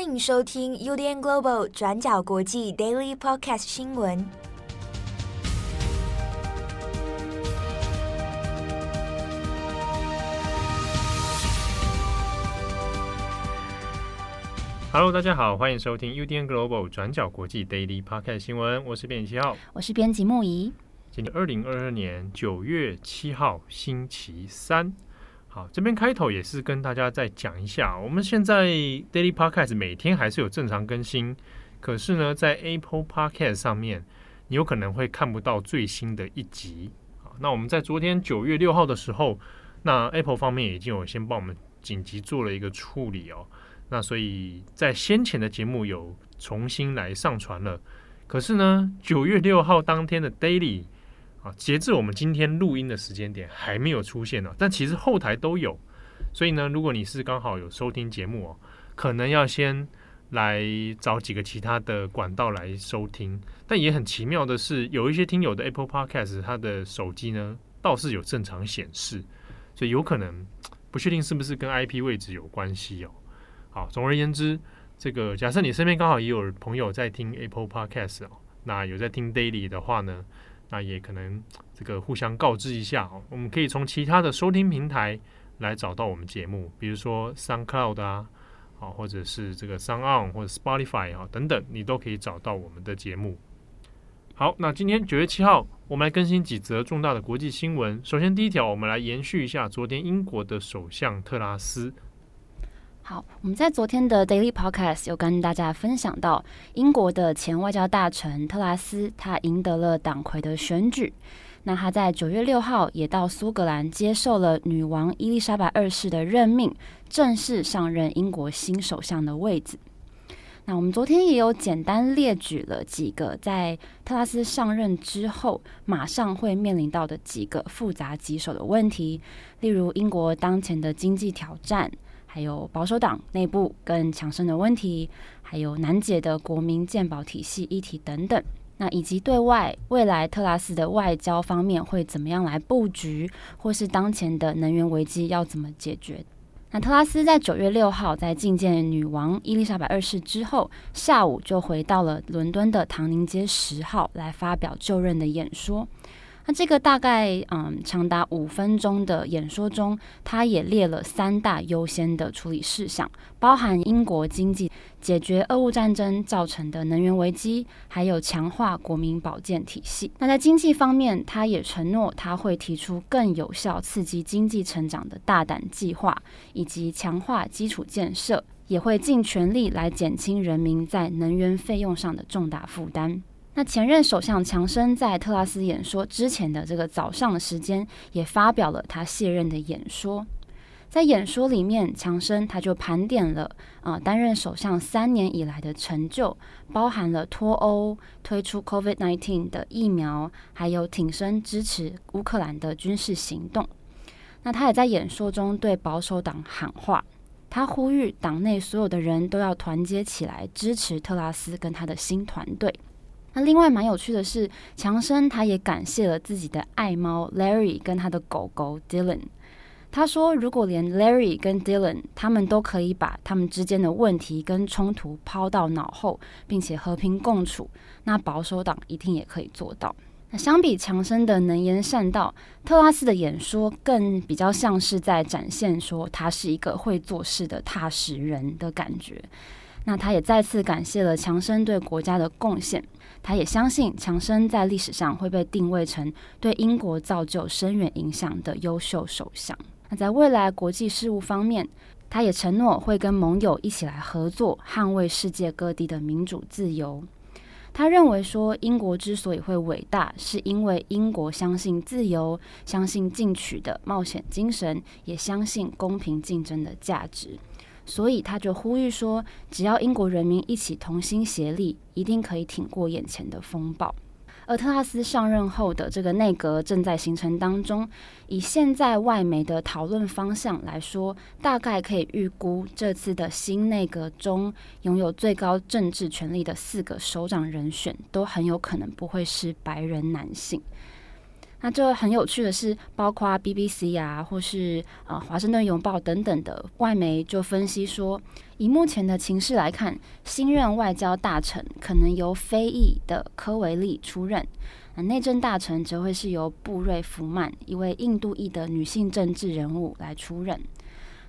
欢迎收听 UDN Global 转角国际 Daily Podcast 新闻。Hello，大家好，欢迎收听 UDN Global 转角国际 Daily Podcast 新闻。我是编辑七号，我是编辑木仪。今天二零二二年九月七号，星期三。好，这边开头也是跟大家再讲一下，我们现在 Daily Podcast 每天还是有正常更新，可是呢，在 Apple Podcast 上面，你有可能会看不到最新的一集。好，那我们在昨天九月六号的时候，那 Apple 方面已经有先帮我们紧急做了一个处理哦，那所以在先前的节目有重新来上传了，可是呢，九月六号当天的 Daily。啊，截至我们今天录音的时间点还没有出现呢，但其实后台都有，所以呢，如果你是刚好有收听节目哦，可能要先来找几个其他的管道来收听。但也很奇妙的是，有一些听友的 Apple Podcast，他的手机呢倒是有正常显示，所以有可能不确定是不是跟 IP 位置有关系哦。好，总而言之，这个假设你身边刚好也有朋友在听 Apple Podcast 哦，那有在听 Daily 的话呢，那也可能这个互相告知一下，我们可以从其他的收听平台来找到我们节目，比如说 SoundCloud 啊，啊或者是这个 SoundOn 或者 Spotify 啊等等，你都可以找到我们的节目。好，那今天九月七号，我们来更新几则重大的国际新闻。首先第一条，我们来延续一下昨天英国的首相特拉斯。好，我们在昨天的 Daily Podcast 有跟大家分享到，英国的前外交大臣特拉斯，他赢得了党魁的选举。那他在九月六号也到苏格兰接受了女王伊丽莎白二世的任命，正式上任英国新首相的位置。那我们昨天也有简单列举了几个在特拉斯上任之后马上会面临到的几个复杂棘手的问题，例如英国当前的经济挑战。还有保守党内部更强盛的问题，还有难解的国民健保体系议题等等。那以及对外未来特拉斯的外交方面会怎么样来布局，或是当前的能源危机要怎么解决？那特拉斯在九月六号在觐见女王伊丽莎白二世之后，下午就回到了伦敦的唐宁街十号来发表就任的演说。那这个大概嗯长达五分钟的演说中，他也列了三大优先的处理事项，包含英国经济、解决俄乌战争造成的能源危机，还有强化国民保健体系。那在经济方面，他也承诺他会提出更有效刺激经济成长的大胆计划，以及强化基础建设，也会尽全力来减轻人民在能源费用上的重大负担。那前任首相强生在特拉斯演说之前的这个早上的时间，也发表了他卸任的演说。在演说里面，强生他就盘点了啊、担任首相三年以来的成就，包含了脱欧、推出 COVID-19 的疫苗，还有挺身支持乌克兰的军事行动。那他也在演说中对保守党喊话，他呼吁党内所有的人都要团结起来，支持特拉斯跟他的新团队。那另外蛮有趣的是，强生他也感谢了自己的爱猫 Larry 跟他的狗狗 Dylan。他说，如果连 Larry 跟 Dylan 他们都可以把他们之间的问题跟冲突抛到脑后，并且和平共处，那保守党一定也可以做到。那相比强生的能言善道，特拉斯的演说更比较像是在展现说他是一个会做事的踏实人的感觉。那他也再次感谢了强生对国家的贡献。他也相信强生在历史上会被定位成对英国造就深远影响的优秀首相。那在未来国际事务方面，他也承诺会跟盟友一起来合作，捍卫世界各地的民主自由。他认为说，英国之所以会伟大，是因为英国相信自由，相信进取的冒险精神，也相信公平竞争的价值。所以他就呼吁说，只要英国人民一起同心协力，一定可以挺过眼前的风暴。而特拉斯上任后的这个内阁正在形成当中，以现在外媒的讨论方向来说，大概可以预估这次的新内阁中拥有最高政治权力的四个首长人选，都很有可能不会是白人男性。那这很有趣的是，包括 BBC 啊，或是呃《华盛顿邮报》等等的外媒就分析说，以目前的情势来看，新任外交大臣可能由非裔的科维利出任，那内政大臣则会是由布瑞弗曼一位印度裔的女性政治人物来出任。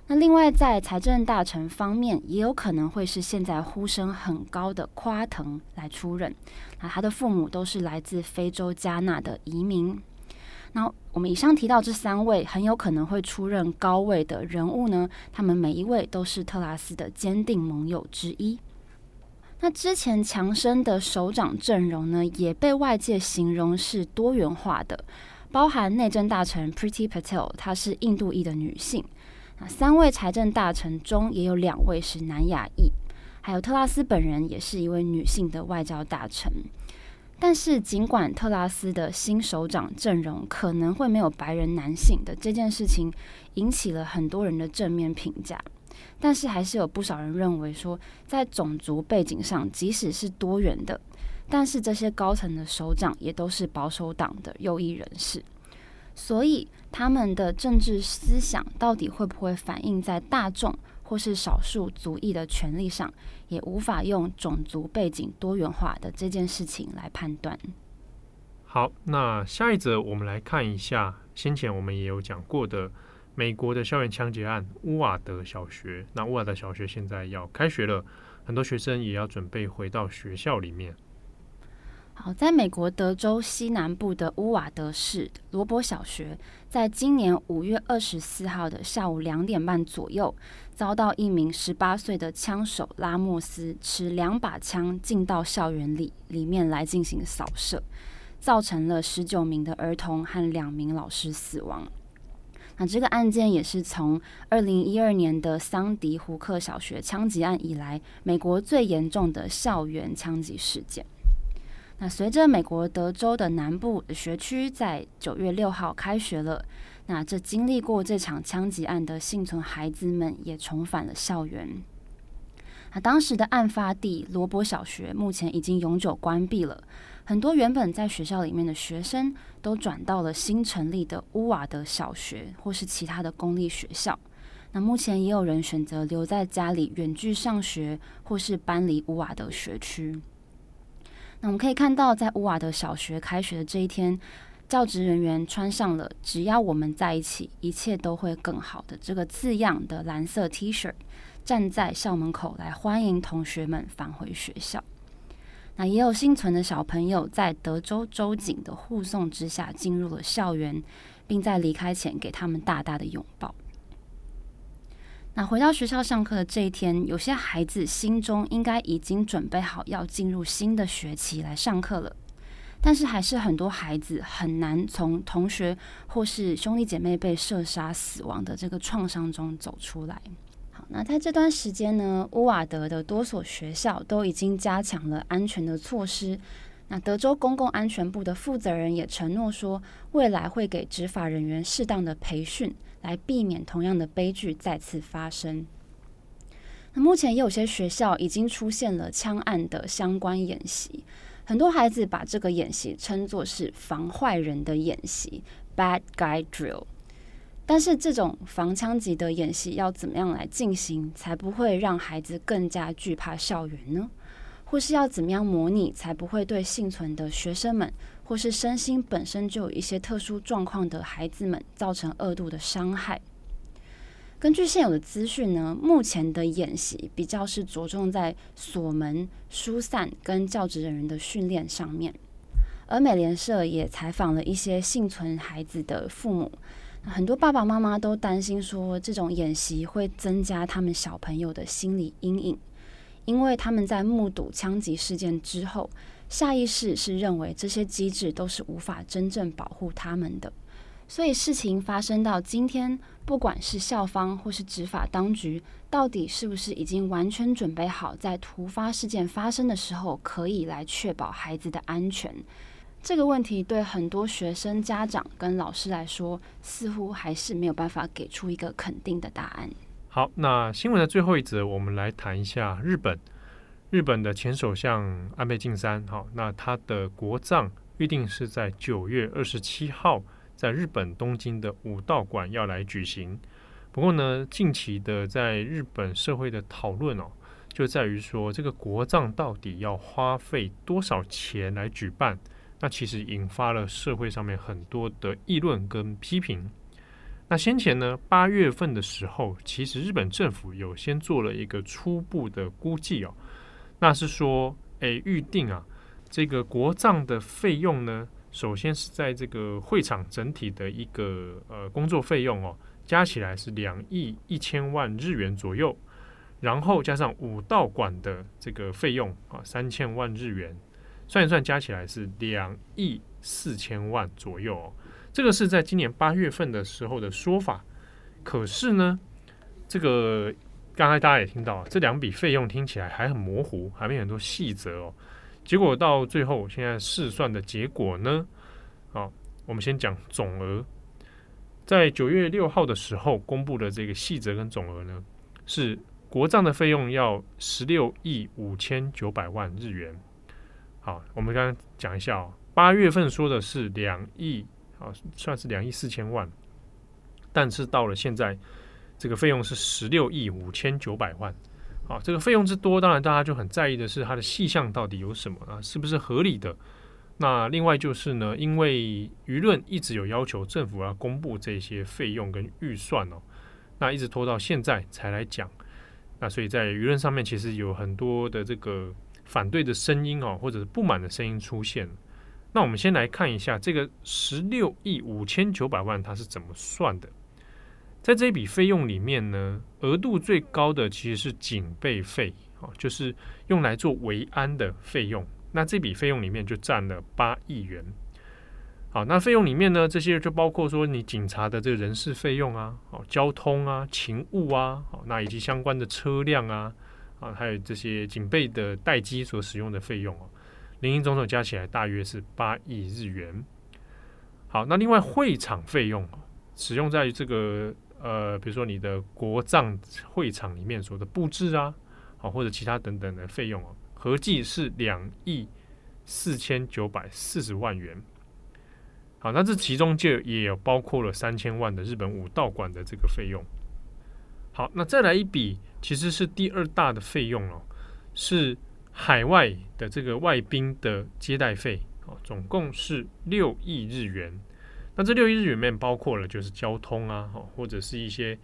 那另外在财政大臣方面，也有可能会是现在呼声很高的夸腾来出任。那他的父母都是来自非洲加纳的移民。那我们以上提到这三位很有可能会出任高位的人物呢，他们每一位都是特拉斯的坚定盟友之一。那之前强生的首长阵容呢，也被外界形容是多元化的，包含内政大臣 Pretty Patel，她是印度裔的女性。那三位财政大臣中也有两位是南亚裔，还有特拉斯本人也是一位女性的外交大臣。但是，尽管特拉斯的新首长阵容可能会没有白人男性的这件事情引起了很多人的正面评价，但是还是有不少人认为说，在种族背景上，即使是多元的，但是这些高层的首长也都是保守党的右翼人士，所以他们的政治思想到底会不会反映在大众或是少数族裔的权利上，也无法用种族背景多元化的这件事情来判断。好，那下一则我们来看一下，先前我们也有讲过的美国的校园枪击案——乌瓦德小学。那乌瓦德小学现在要开学了，很多学生也要准备回到学校里面。好，在美国德州西南部的乌瓦德市罗伯小学，在今年五月二十四号的下午两点半左右，遭到一名十八岁的枪手拉莫斯持两把枪进到校园里里面来进行扫射，造成了十九名的儿童和两名老师死亡。那这个案件也是从二零一二年的桑迪胡克小学枪击案以来，美国最严重的校园枪击事件。那随着美国德州的南部学区在九月六号开学了，那这经历过这场枪击案的幸存孩子们也重返了校园。那当时的案发地罗伯小学目前已经永久关闭了，很多原本在学校里面的学生都转到了新成立的乌瓦德小学或是其他的公立学校。那目前也有人选择留在家里远距上学，或是搬离乌瓦德学区。那我们可以看到，在乌瓦德小学开学的这一天，教职人员穿上了“只要我们在一起，一切都会更好的”这个字样的蓝色 T 恤，站在校门口来欢迎同学们返回学校。那也有幸存的小朋友在德州州警的护送之下进入了校园，并在离开前给他们大大的拥抱。那回到学校上课的这一天，有些孩子心中应该已经准备好要进入新的学期来上课了，但是还是很多孩子很难从同学或是兄弟姐妹被射杀死亡的这个创伤中走出来。好，那在这段时间呢，乌瓦德的多所学校都已经加强了安全的措施。那德州公共安全部的负责人也承诺说，未来会给执法人员适当的培训。来避免同样的悲剧再次发生。那目前也有些学校已经出现了枪案的相关演习，很多孩子把这个演习称作是防坏人的演习 （bad guy drill）。但是这种防枪击的演习要怎么样来进行，才不会让孩子更加惧怕校园呢？或是要怎么样模拟，才不会对幸存的学生们，或是身心本身就有一些特殊状况的孩子们造成二度的伤害？根据现有的资讯呢，目前的演习比较是着重在锁门、疏散跟教职人员的训练上面。而美联社也采访了一些幸存孩子的父母，很多爸爸妈妈都担心说，这种演习会增加他们小朋友的心理阴影。因为他们在目睹枪击事件之后，下意识是认为这些机制都是无法真正保护他们的，所以事情发生到今天，不管是校方或是执法当局，到底是不是已经完全准备好，在突发事件发生的时候，可以来确保孩子的安全？这个问题对很多学生、家长跟老师来说，似乎还是没有办法给出一个肯定的答案。好，那新闻的最后一则，我们来谈一下日本。日本的前首相安倍晋三，好，那他的国葬预定是在九月二十七号在日本东京的武道馆要来举行。不过呢，近期的在日本社会的讨论哦，就在于说这个国葬到底要花费多少钱来举办？那其实引发了社会上面很多的议论跟批评。那先前呢，八月份的时候，其实日本政府有先做了一个初步的估计哦，那是说，诶，预定啊，这个国葬的费用呢，首先是在这个会场整体的一个呃工作费用哦，加起来是两亿一千万日元左右，然后加上武道馆的这个费用啊，三千万日元，算一算加起来是两亿四千万左右哦。这个是在今年八月份的时候的说法，可是呢，这个刚才大家也听到，这两笔费用听起来还很模糊，还没很多细则哦。结果到最后，现在试算的结果呢，好，我们先讲总额，在九月六号的时候公布的这个细则跟总额呢，是国葬的费用要十六亿五千九百万日元。好，我们刚刚讲一下哦，八月份说的是两亿。啊，算是两亿四千万，但是到了现在，这个费用是十六亿五千九百万。啊，这个费用之多，当然大家就很在意的是它的细项到底有什么啊，是不是合理的？那另外就是呢，因为舆论一直有要求政府要公布这些费用跟预算哦，那一直拖到现在才来讲，那所以在舆论上面其实有很多的这个反对的声音哦，或者是不满的声音出现。那我们先来看一下这个十六亿五千九百万它是怎么算的。在这笔费用里面呢，额度最高的其实是警备费，哦，就是用来做维安的费用。那这笔费用里面就占了八亿元。好，那费用里面呢，这些就包括说你警察的这个人事费用啊，哦，交通啊，勤务啊，哦，那以及相关的车辆啊，啊，还有这些警备的待机所使用的费用哦。林林总总加起来大约是八亿日元。好，那另外会场费用使用在这个呃，比如说你的国葬会场里面所的布置啊，好或者其他等等的费用哦，合计是两亿四千九百四十万元。好，那这其中就也有包括了三千万的日本武道馆的这个费用。好，那再来一笔，其实是第二大的费用哦，是。海外的这个外宾的接待费，哦，总共是六亿日元。那这六亿日元里面包括了就是交通啊，或者是一些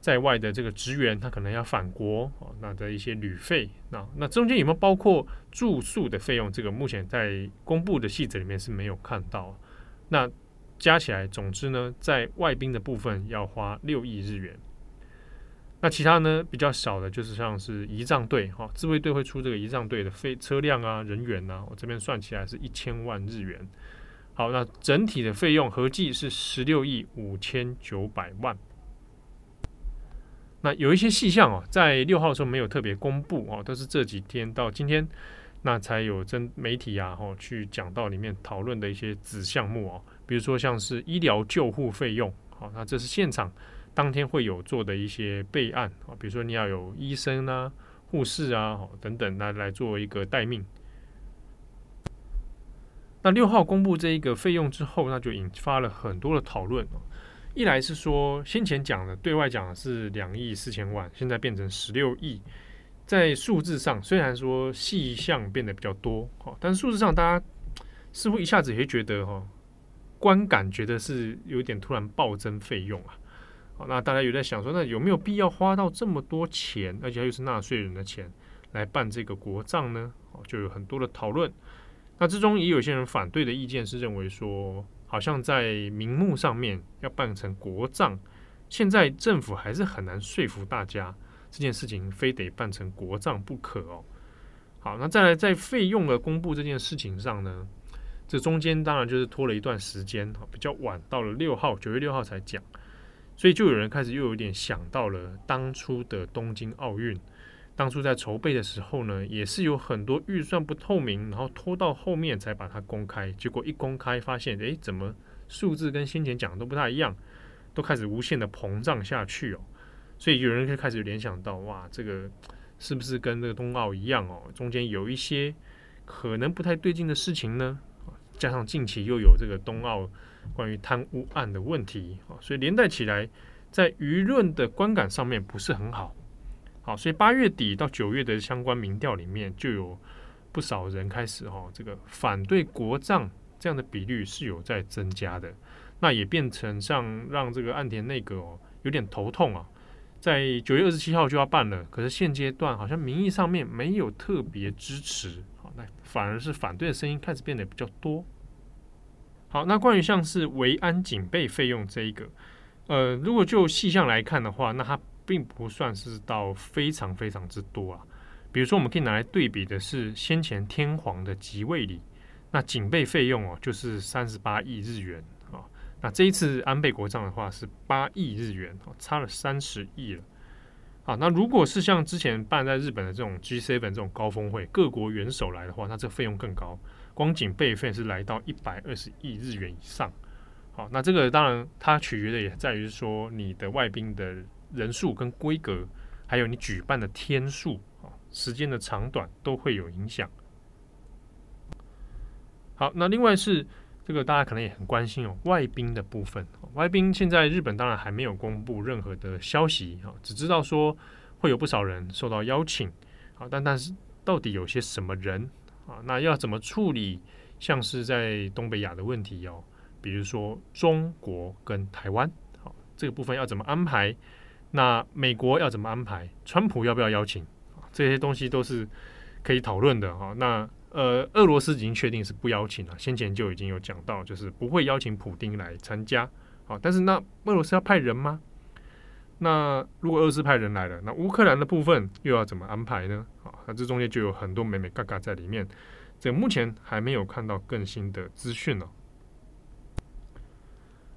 在外的这个职员，他可能要返国，哦，那的一些旅费。那那中间有没有包括住宿的费用？这个目前在公布的细则里面是没有看到。那加起来，总之呢，在外宾的部分要花六亿日元。那其他呢，比较少的，就是像是仪仗队哈，自卫队会出这个仪仗队的费车辆啊、人员啊，我这边算起来是一千万日元。好，那整体的费用合计是十六亿五千九百万。那有一些细项哦，在六号的时候没有特别公布哦，都是这几天到今天，那才有真媒体啊哦去讲到里面讨论的一些子项目哦，比如说像是医疗救护费用，好，那这是现场。当天会有做的一些备案啊，比如说你要有医生啊、护士啊等等，来来做一个待命。那六号公布这一个费用之后，那就引发了很多的讨论。一来是说先前讲的对外讲的是两亿四千万，现在变成十六亿，在数字上虽然说细项变得比较多，但是数字上大家似乎一下子也觉得哈，观感觉得是有点突然暴增费用啊。好，那大家有在想说，那有没有必要花到这么多钱，而且又是纳税人的钱来办这个国葬呢？就有很多的讨论。那之中也有些人反对的意见是认为说，好像在名目上面要办成国葬，现在政府还是很难说服大家这件事情非得办成国葬不可哦。好，那再来在费用的公布这件事情上呢，这中间当然就是拖了一段时间，比较晚，到了六号，九月六号才讲。所以就有人开始又有点想到了当初的东京奥运，当初在筹备的时候呢，也是有很多预算不透明，然后拖到后面才把它公开。结果一公开发现，诶，怎么数字跟先前讲的都不太一样，都开始无限的膨胀下去哦。所以有人就开始联想到，哇，这个是不是跟这个冬奥一样哦？中间有一些可能不太对劲的事情呢？加上近期又有这个冬奥关于贪污案的问题啊，所以连带起来在舆论的观感上面不是很好。好，所以八月底到九月的相关民调里面，就有不少人开始哈，这个反对国葬这样的比率是有在增加的。那也变成像让这个岸田内阁哦有点头痛啊。在九月二十七号就要办了，可是现阶段好像名义上面没有特别支持，好，那反而是反对的声音开始变得比较多。好，那关于像是维安警备费用这一个，呃，如果就细项来看的话，那它。并不算是到非常非常之多啊。比如说，我们可以拿来对比的是先前天皇的即位礼，那警备费用哦，就是三十八亿日元啊。那这一次安倍国葬的话是八亿日元，差了三十亿了。好，那如果是像之前办在日本的这种 G7 这种高峰会，各国元首来的话，那这个费用更高，光警备费是来到一百二十亿日元以上。好，那这个当然它取决的也在于说你的外宾的。人数跟规格，还有你举办的天数啊，时间的长短都会有影响。好，那另外是这个大家可能也很关心哦，外宾的部分。外宾现在日本当然还没有公布任何的消息啊，只知道说会有不少人受到邀请。好，但但是到底有些什么人啊？那要怎么处理？像是在东北亚的问题哦，比如说中国跟台湾，好，这个部分要怎么安排？那美国要怎么安排？川普要不要邀请？这些东西都是可以讨论的哈。那呃，俄罗斯已经确定是不邀请了，先前就已经有讲到，就是不会邀请普丁来参加。好，但是那俄罗斯要派人吗？那如果俄罗斯派人来了，那乌克兰的部分又要怎么安排呢？好，那这中间就有很多美美嘎嘎在里面。这目前还没有看到更新的资讯呢。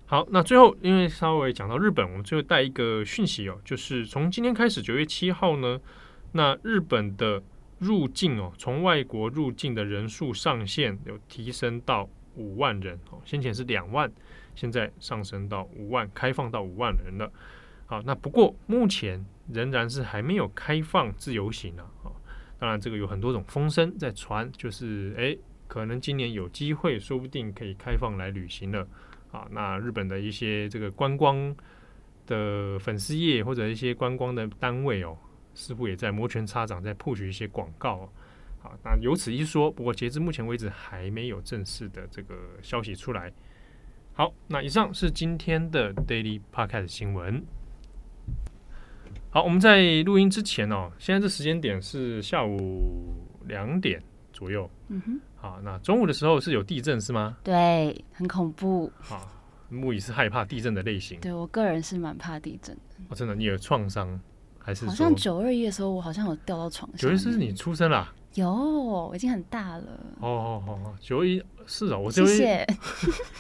好，那最后因为稍微讲到日本，我们最后带一个讯息哦，就是从今天开始，九月七号呢，那日本的入境哦，从外国入境的人数上限有提升到五万人哦，先前是两万，现在上升到五万，开放到五万人了。好，那不过目前仍然是还没有开放自由行呢。啊，当然这个有很多种风声在传，就是诶，可能今年有机会，说不定可以开放来旅行了。啊，那日本的一些这个观光的粉丝业或者一些观光的单位哦，似乎也在摩拳擦掌，在 push 一些广告哦。好，那由此一说，不过截至目前为止还没有正式的这个消息出来。好，那以上是今天的 Daily Podcast 新闻。好，我们在录音之前哦，现在这时间点是下午两点左右。嗯哼。好，那中午的时候是有地震是吗？对，很恐怖。好，木乙是害怕地震的类型。对，我个人是蛮怕地震的。哦，真的，你有创伤还是？好像九二一的时候，我好像有掉到床上。九二一是你出生啦？有，我已经很大了。哦哦哦，九二一是啊，我谢谢。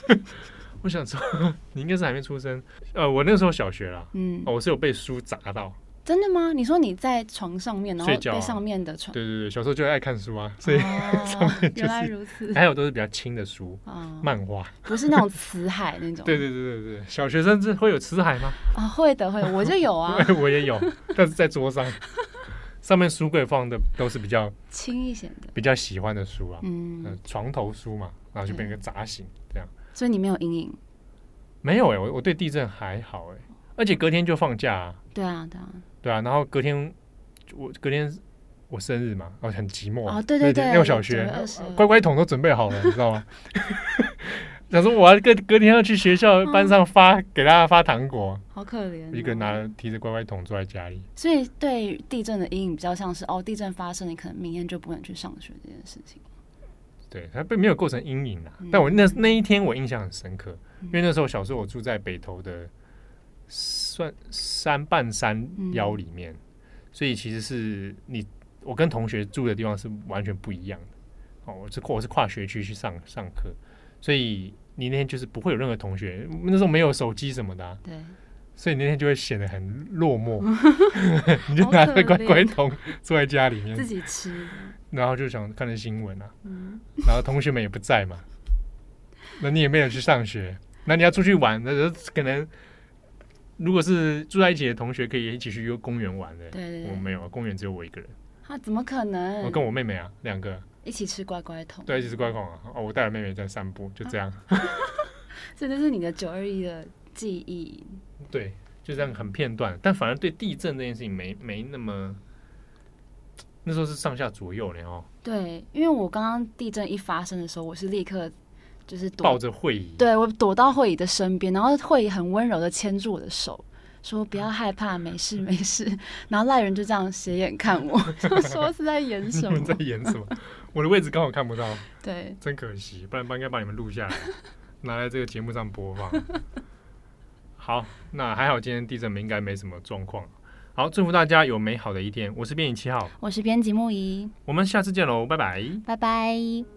我想说，你应该是还没出生。呃，我那时候小学啦。嗯。哦，我是有被书砸到。真的吗？你说你在床上面，然后在上面的床，对对对，小时候就爱看书啊，所以 上面就是，原来如此。还有都是比较轻的书，漫画，不是那种辞海那种。对对对对对，小学生是会有辞海吗？啊，会的会的，我就有啊，我也有，但是在桌上，上面书柜放的都是比较轻一些的，比较喜欢的书啊，嗯，床头书嘛，然后就被人砸醒这样。所以你没有阴影？没有哎，我我对地震还好哎，而且隔天就放假啊。对啊，对啊。对啊，然后隔天我隔天我生日嘛，然后很寂寞啊。对对对，六小学乖乖桶都准备好了，你知道吗？想说我要隔隔天要去学校班上发给大家发糖果，好可怜。一个人拿提着乖乖桶坐在家里。所以对地震的阴影比较像是哦，地震发生，你可能明天就不能去上学这件事情。对，它并没有构成阴影啊。但我那那一天我印象很深刻，因为那时候小时候我住在北投的。算山半山腰里面，嗯、所以其实是你我跟同学住的地方是完全不一样的。哦，我是我是跨学区去上上课，所以你那天就是不会有任何同学，那时候没有手机什么的，啊，对，所以那天就会显得很落寞。你就拿着乖乖桶 坐在家里面自己吃，然后就想看着新闻啊，嗯、然后同学们也不在嘛，那你也没有去上学，那你要出去玩，那就可能。如果是住在一起的同学，可以一起去公园玩的。对对对，我没有，公园只有我一个人。啊，怎么可能？我跟我妹妹啊，两个一起吃乖乖桶，对，一起吃乖乖桶啊。哦，我带着妹妹在散步，就这样。这就是你的九二一的记忆。对，就这样很片段，但反而对地震这件事情没没那么。那时候是上下左右呢哦。对，因为我刚刚地震一发生的时候，我是立刻就是抱着慧仪，对，我躲到慧仪的身边，然后慧仪很温柔的牵住我的手，说不要害怕，没事没事。然后赖人就这样斜眼看我，就说 是在演什么？在演什么？我的位置刚好看不到，对，真可惜，不然不应该把你们录下来，拿来这个节目上播放。好，那还好，今天地震应该没什么状况。好，祝福大家有美好的一天。我是编辑七号，我是编辑木仪，我们下次见喽，拜拜，拜拜。